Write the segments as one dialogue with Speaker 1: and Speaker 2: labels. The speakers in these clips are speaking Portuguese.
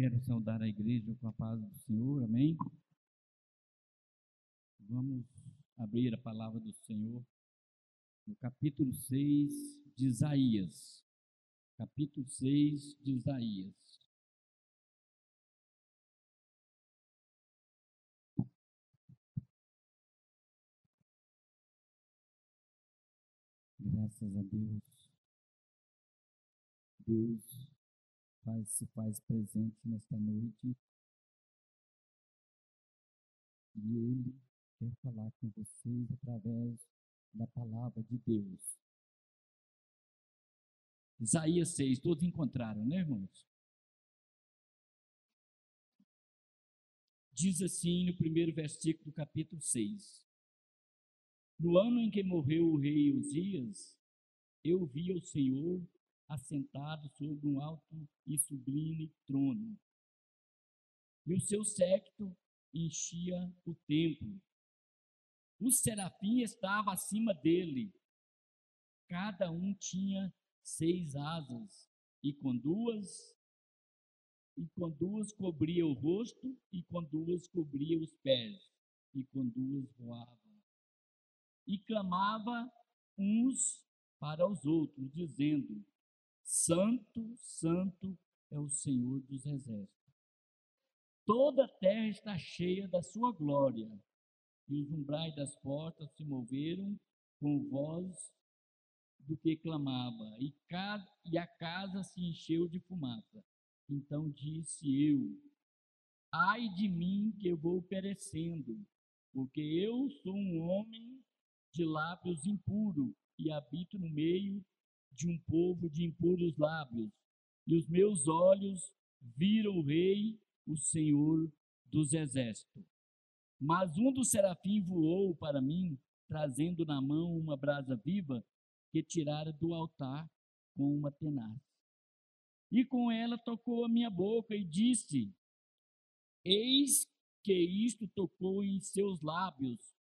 Speaker 1: Quero saudar a igreja com a paz do Senhor, amém? Vamos abrir a palavra do Senhor no capítulo 6 de Isaías. Capítulo 6 de Isaías. Graças a Deus. Deus faz, se faz presente nesta noite. E Ele quer falar com vocês através da palavra de Deus. Isaías 6, todos encontraram, né, irmãos? Diz assim no primeiro versículo do capítulo 6. No ano em que morreu o rei Uzias, eu vi o Senhor assentado sobre um alto e sublime trono. E o seu séquito enchia o templo. O serafim estava acima dele. Cada um tinha seis asas, e com duas e com duas cobria o rosto, e com duas cobria os pés, e com duas voava. E clamava uns para os outros, dizendo: Santo, Santo é o Senhor dos Exércitos. Toda a terra está cheia da sua glória, e os umbrais das portas se moveram com voz do que clamava, e, cada, e a casa se encheu de fumaça. Então disse eu: Ai de mim que eu vou perecendo, porque eu sou um homem de lábios impuros e habito no meio de um povo de impuros lábios, e os meus olhos viram o Rei, o Senhor dos Exércitos. Mas um dos serafins voou para mim, trazendo na mão uma brasa viva que tirara do altar com uma tenaz. E com ela tocou a minha boca e disse: Eis que isto tocou em seus lábios,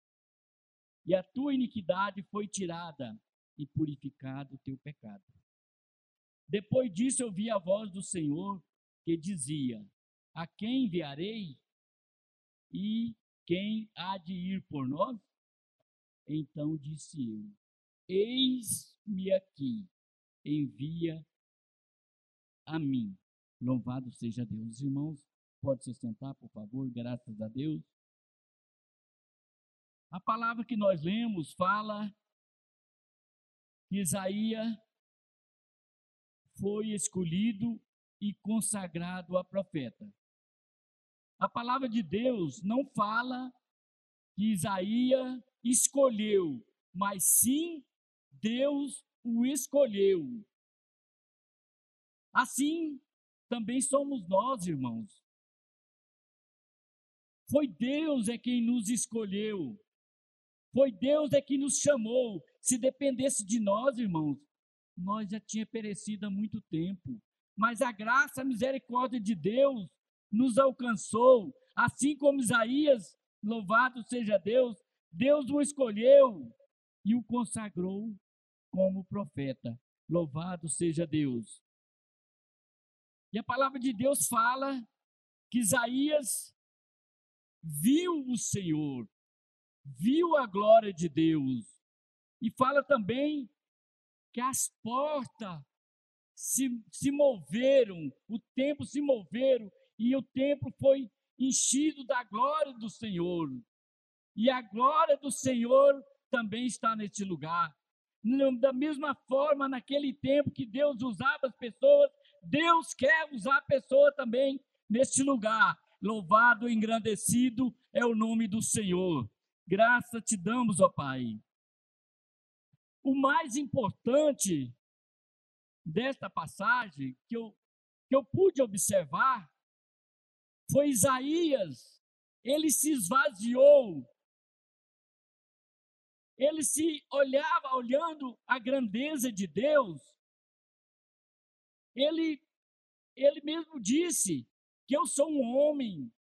Speaker 1: e a tua iniquidade foi tirada, e purificado o teu pecado. Depois disso eu a voz do Senhor que dizia: A quem enviarei? E quem há de ir por nós? Então disse eu: Eis-me aqui, envia a mim. Louvado seja Deus. Irmãos, pode se sentar, por favor, graças a Deus. A palavra que nós lemos fala Isaías foi escolhido e consagrado a profeta. A palavra de Deus não fala que Isaías escolheu, mas sim Deus o escolheu. Assim também somos nós, irmãos. Foi Deus é quem nos escolheu. Foi Deus é quem nos chamou. Se dependesse de nós, irmãos, nós já tinha perecido há muito tempo. Mas a graça, a misericórdia de Deus nos alcançou, assim como Isaías, louvado seja Deus, Deus o escolheu e o consagrou como profeta. Louvado seja Deus. E a palavra de Deus fala que Isaías viu o Senhor, viu a glória de Deus. E fala também que as portas se, se moveram, o tempo se moveram, e o templo foi enchido da glória do Senhor. E a glória do Senhor também está neste lugar. Da mesma forma, naquele tempo que Deus usava as pessoas, Deus quer usar a pessoa também neste lugar. Louvado engrandecido é o nome do Senhor. Graça te damos, ó Pai. O mais importante desta passagem que eu, que eu pude observar foi Isaías. Ele se esvaziou. Ele se olhava olhando a grandeza de Deus. Ele, ele mesmo disse que eu sou um homem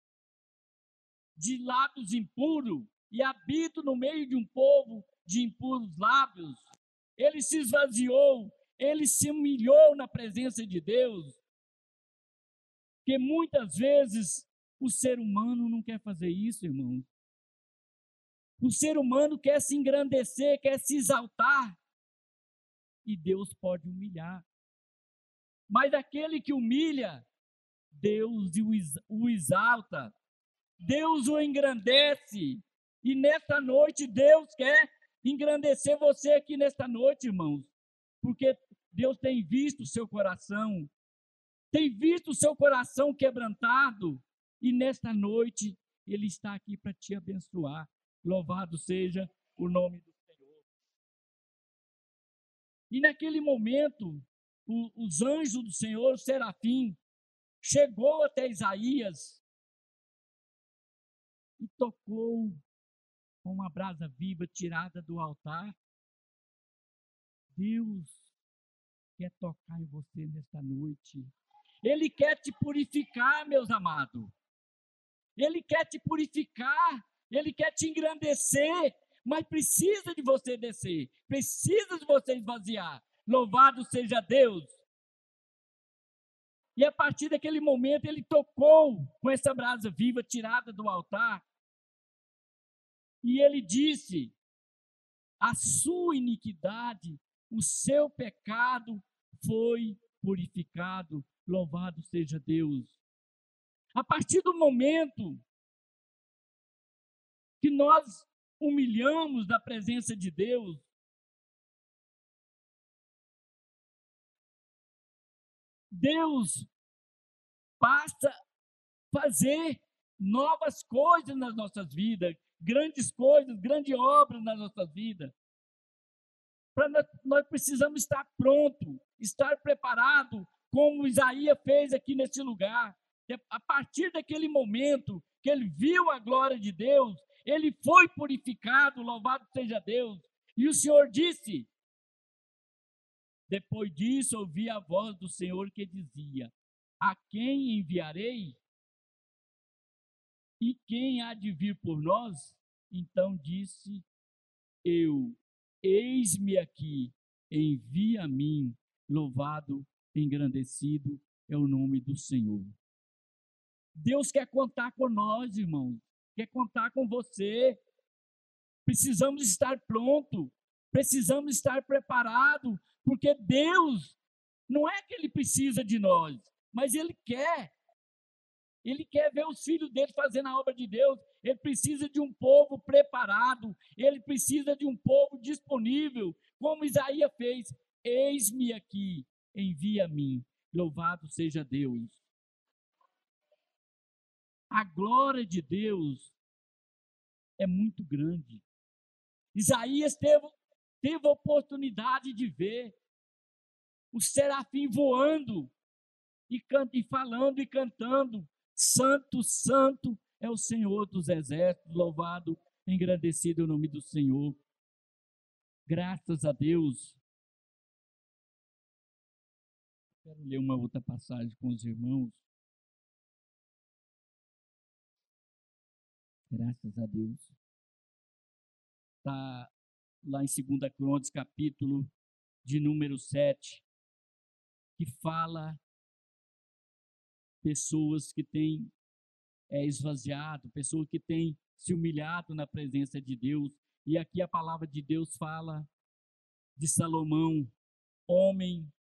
Speaker 1: de lábios impuros e habito no meio de um povo de impuros lábios ele se esvaziou, ele se humilhou na presença de Deus. Porque muitas vezes o ser humano não quer fazer isso, irmãos. O ser humano quer se engrandecer, quer se exaltar. E Deus pode humilhar. Mas aquele que humilha, Deus o exalta. Deus o engrandece. E nesta noite, Deus quer engrandecer você aqui nesta noite, irmãos. Porque Deus tem visto o seu coração, tem visto o seu coração quebrantado. E nesta noite, Ele está aqui para te abençoar. Louvado seja o nome do Senhor. E naquele momento, o, os anjos do Senhor, o serafim, chegou até Isaías e tocou com uma brasa viva tirada do altar. Deus quer tocar em você nesta noite. Ele quer te purificar, meus amados. Ele quer te purificar ele quer te engrandecer, mas precisa de você descer, precisa de você esvaziar. Louvado seja Deus. E a partir daquele momento ele tocou com essa brasa viva tirada do altar. E ele disse: A sua iniquidade, o seu pecado foi purificado. Louvado seja Deus. A partir do momento que nós humilhamos da presença de Deus. Deus passa a fazer novas coisas nas nossas vidas, grandes coisas, grandes obras nas nossas vidas. Para nós, nós precisamos estar pronto, estar preparado, como Isaías fez aqui nesse lugar. A partir daquele momento que ele viu a glória de Deus, ele foi purificado, louvado seja Deus. E o Senhor disse: Depois disso, ouvi a voz do Senhor que dizia: A quem enviarei? E quem há de vir por nós? Então disse eu: Eis-me aqui, envia a mim, louvado, engrandecido é o nome do Senhor. Deus quer contar com nós, irmãos quer contar com você. Precisamos estar pronto, precisamos estar preparado, porque Deus não é que ele precisa de nós, mas ele quer. Ele quer ver os filhos dele fazendo a obra de Deus. Ele precisa de um povo preparado, ele precisa de um povo disponível, como Isaías fez. Eis-me aqui, envia a mim. Louvado seja Deus a glória de Deus é muito grande. Isaías teve, teve a oportunidade de ver o serafim voando e, canta, e falando e cantando: Santo, Santo é o Senhor dos exércitos, louvado, engrandecido o nome do Senhor. Graças a Deus. Quero ler uma outra passagem com os irmãos. Graças a Deus. Está lá em 2 Crônicas, capítulo de número 7, que fala pessoas que têm é, esvaziado, pessoas que têm se humilhado na presença de Deus. E aqui a palavra de Deus fala de Salomão, homem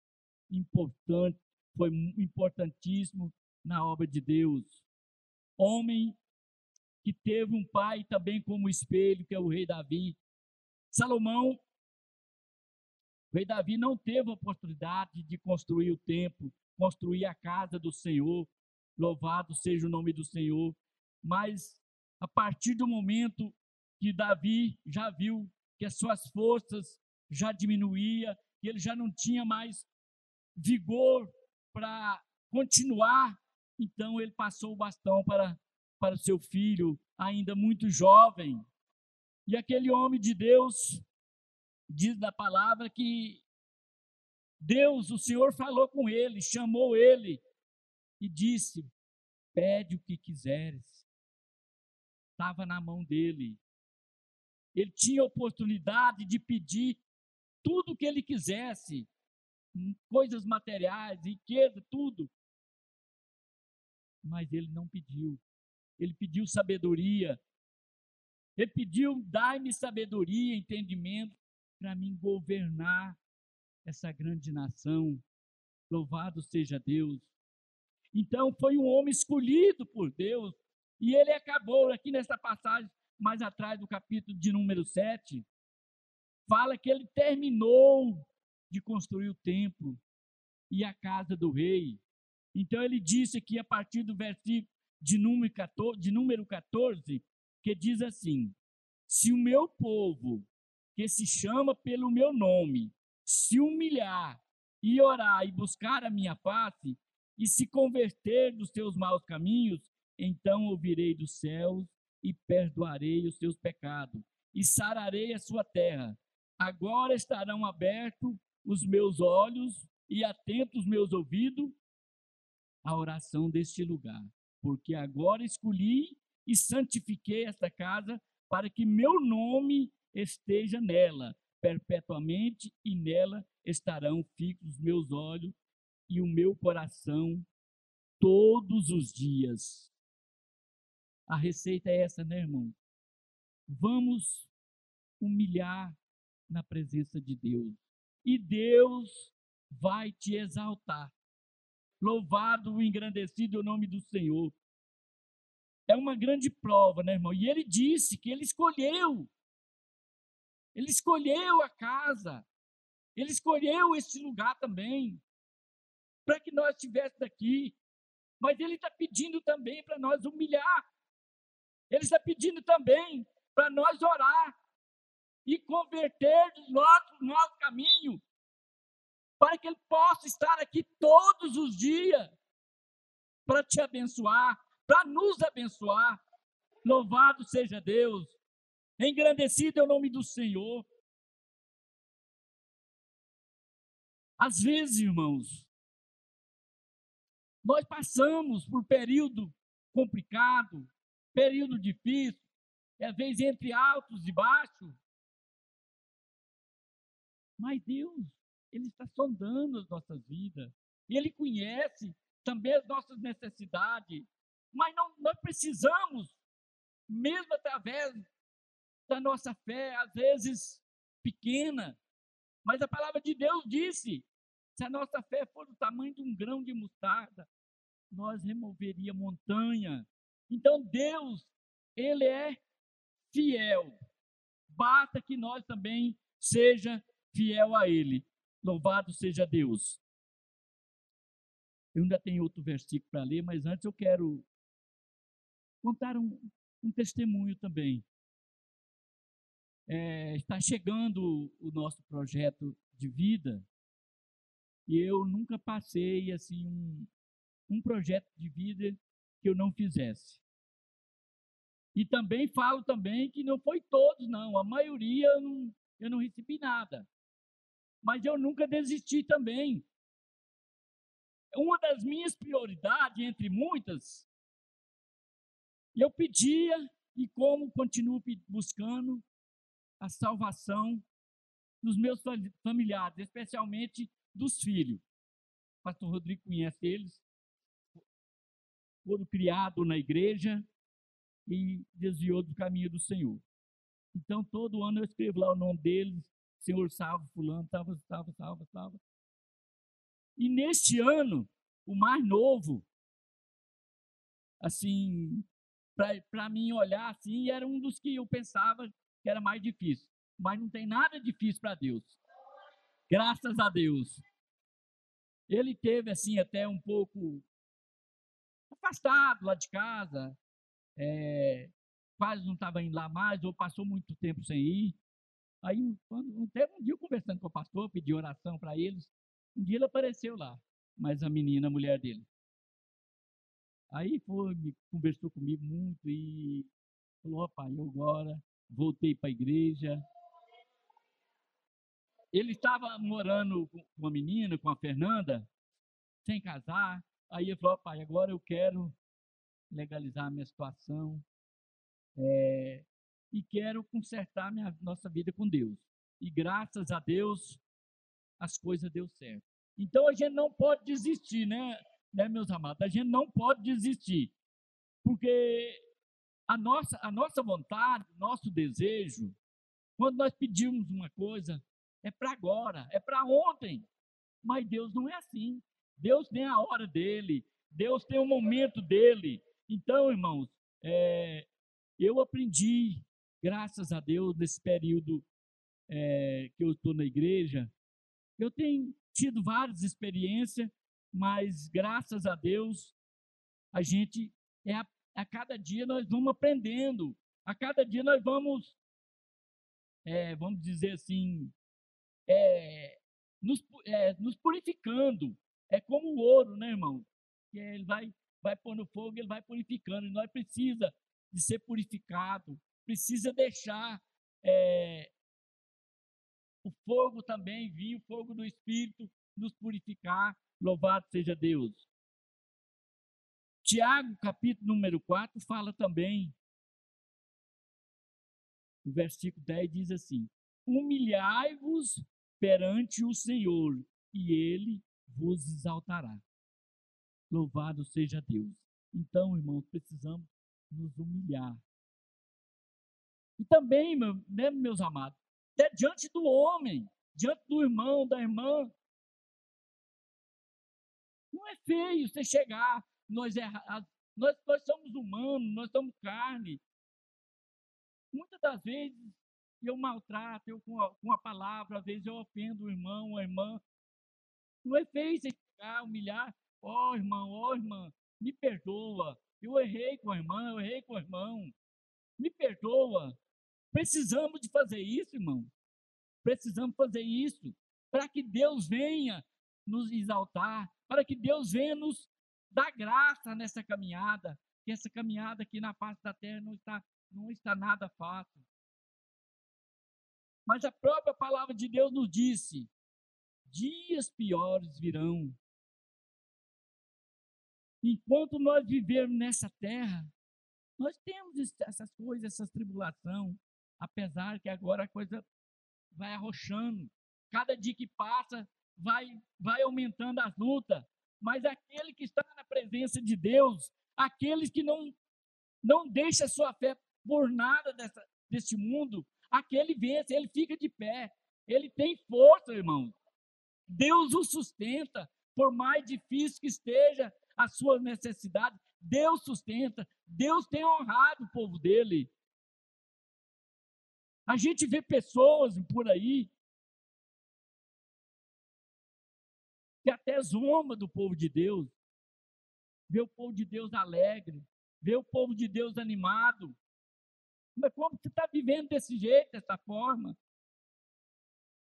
Speaker 1: importante, foi importantíssimo na obra de Deus. Homem que teve um pai também como espelho, que é o rei Davi. Salomão, o rei Davi não teve a oportunidade de construir o templo, construir a casa do Senhor. Louvado seja o nome do Senhor. Mas a partir do momento que Davi já viu que as suas forças já diminuía, que ele já não tinha mais vigor para continuar, então ele passou o bastão para para seu filho, ainda muito jovem. E aquele homem de Deus diz da palavra que Deus, o Senhor, falou com ele, chamou ele e disse: Pede o que quiseres. Estava na mão dele. Ele tinha oportunidade de pedir tudo o que ele quisesse, coisas materiais, riqueza, tudo. Mas ele não pediu. Ele pediu sabedoria. Ele pediu: dai-me sabedoria, entendimento, para mim governar essa grande nação. Louvado seja Deus. Então, foi um homem escolhido por Deus. E ele acabou, aqui nessa passagem, mais atrás do capítulo de número 7, fala que ele terminou de construir o templo e a casa do rei. Então ele disse aqui a partir do versículo de número 14, de número 14 que diz assim: Se o meu povo, que se chama pelo meu nome, se humilhar e orar e buscar a minha face e se converter dos seus maus caminhos, então ouvirei dos céus e perdoarei os seus pecados e sararei a sua terra. Agora estarão abertos os meus olhos e atentos os meus ouvidos à oração deste lugar, porque agora escolhi e santifiquei esta casa para que meu nome esteja nela perpetuamente e nela estarão fixos os meus olhos e o meu coração todos os dias. A receita é essa, né, irmão? Vamos humilhar na presença de Deus. E Deus vai te exaltar. Louvado e engrandecido o nome do Senhor. É uma grande prova, né, irmão? E ele disse que ele escolheu. Ele escolheu a casa. Ele escolheu este lugar também. Para que nós estivéssemos aqui. Mas ele está pedindo também para nós humilhar. Ele está pedindo também para nós orar e converter o nosso, nosso caminho para que Ele possa estar aqui todos os dias para te abençoar, para nos abençoar. Louvado seja Deus, engrandecido é o nome do Senhor. Às vezes, irmãos, nós passamos por período complicado, período difícil, e às vezes entre altos e baixos. Mas Deus, Ele está sondando as nossas vidas. E Ele conhece também as nossas necessidades. Mas não, nós precisamos, mesmo através da nossa fé, às vezes pequena, mas a palavra de Deus disse: se a nossa fé for do tamanho de um grão de mostarda, nós removeria montanha. Então Deus, ele é fiel. Basta que nós também seja fiel a ele. Louvado seja Deus. Eu ainda tenho outro versículo para ler, mas antes eu quero contar um, um testemunho também. É, está chegando o nosso projeto de vida e eu nunca passei assim um, um projeto de vida que eu não fizesse. E também falo também que não foi todos, não. A maioria eu não, eu não recebi nada. Mas eu nunca desisti também. Uma das minhas prioridades, entre muitas, eu pedia e como continuo buscando a salvação dos meus familiares, especialmente dos filhos. O pastor Rodrigo conhece eles foram criados na igreja e desviou do caminho do Senhor. Então, todo ano eu escrevo lá o nome deles, Senhor salve fulano, salva, salva, salva, salva. E neste ano, o mais novo, assim, para mim olhar assim, era um dos que eu pensava que era mais difícil. Mas não tem nada difícil para Deus. Graças a Deus. Ele teve, assim, até um pouco afastado lá de casa, é, quase não estava indo lá mais, ou passou muito tempo sem ir. Aí, quando, até um dia conversando com o pastor, pedi oração para eles, um dia ele apareceu lá, mas a menina, a mulher dele. Aí foi, conversou comigo muito e falou, ó pai, eu agora voltei para a igreja. Ele estava morando com uma menina, com a Fernanda, sem casar, Aí ele falou, pai, agora eu quero legalizar a minha situação é, e quero consertar minha nossa vida com Deus. E graças a Deus as coisas deu certo. Então a gente não pode desistir, né? né, meus amados, a gente não pode desistir. Porque a nossa, a nossa vontade, nosso desejo, quando nós pedimos uma coisa, é para agora, é para ontem. Mas Deus não é assim. Deus tem a hora dele, Deus tem o momento dele. Então, irmãos, é, eu aprendi, graças a Deus, nesse período é, que eu estou na igreja, eu tenho tido várias experiências, mas graças a Deus, a gente, é a, a cada dia nós vamos aprendendo, a cada dia nós vamos, é, vamos dizer assim, é, nos, é, nos purificando. É como o ouro, né, irmão? Que ele vai, vai pôr no fogo, ele vai purificando. E nós precisa de ser purificado, precisa deixar é, o fogo também vir, o fogo do Espírito nos purificar. Louvado seja Deus. Tiago, capítulo número 4, fala também. O versículo 10 diz assim: Humilhai-vos perante o Senhor, e ele vos exaltará. Louvado seja Deus. Então, irmãos, precisamos nos humilhar. E também, né, meus amados, até diante do homem, diante do irmão, da irmã. Não é feio você chegar, nós, erra, nós, nós somos humanos, nós somos carne. Muitas das vezes eu maltrato, eu com a, com a palavra, às vezes eu ofendo o irmão, a irmã. Não é você chegar, humilhar. Ó oh, irmão, ó oh, irmã, me perdoa. Eu errei com a irmã, eu errei com o irmão. Me perdoa. Precisamos de fazer isso, irmão. Precisamos fazer isso para que Deus venha nos exaltar, para que Deus venha nos dar graça nessa caminhada, que essa caminhada aqui na face da terra não está, não está nada fácil. Mas a própria palavra de Deus nos disse: dias piores virão. Enquanto nós vivermos nessa terra, nós temos essas coisas, essas tribulações, apesar que agora a coisa vai arrochando. Cada dia que passa, vai, vai aumentando as lutas. Mas aquele que está na presença de Deus, aqueles que não, não deixa a sua fé por nada dessa, deste mundo, aquele vence, ele fica de pé. Ele tem força, irmão. Deus o sustenta, por mais difícil que esteja a sua necessidade, Deus sustenta. Deus tem honrado o povo dele. A gente vê pessoas por aí que até zomba do povo de Deus. Vê o povo de Deus alegre, vê o povo de Deus animado. Mas como você está vivendo desse jeito, dessa forma?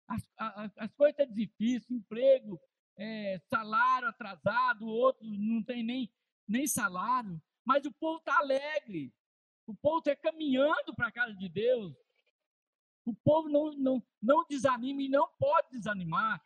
Speaker 1: As, as, as coisas estão difíceis, emprego, é, salário atrasado, outros não tem nem, nem salário, mas o povo está alegre. O povo está caminhando para a casa de Deus. O povo não, não, não desanima e não pode desanimar.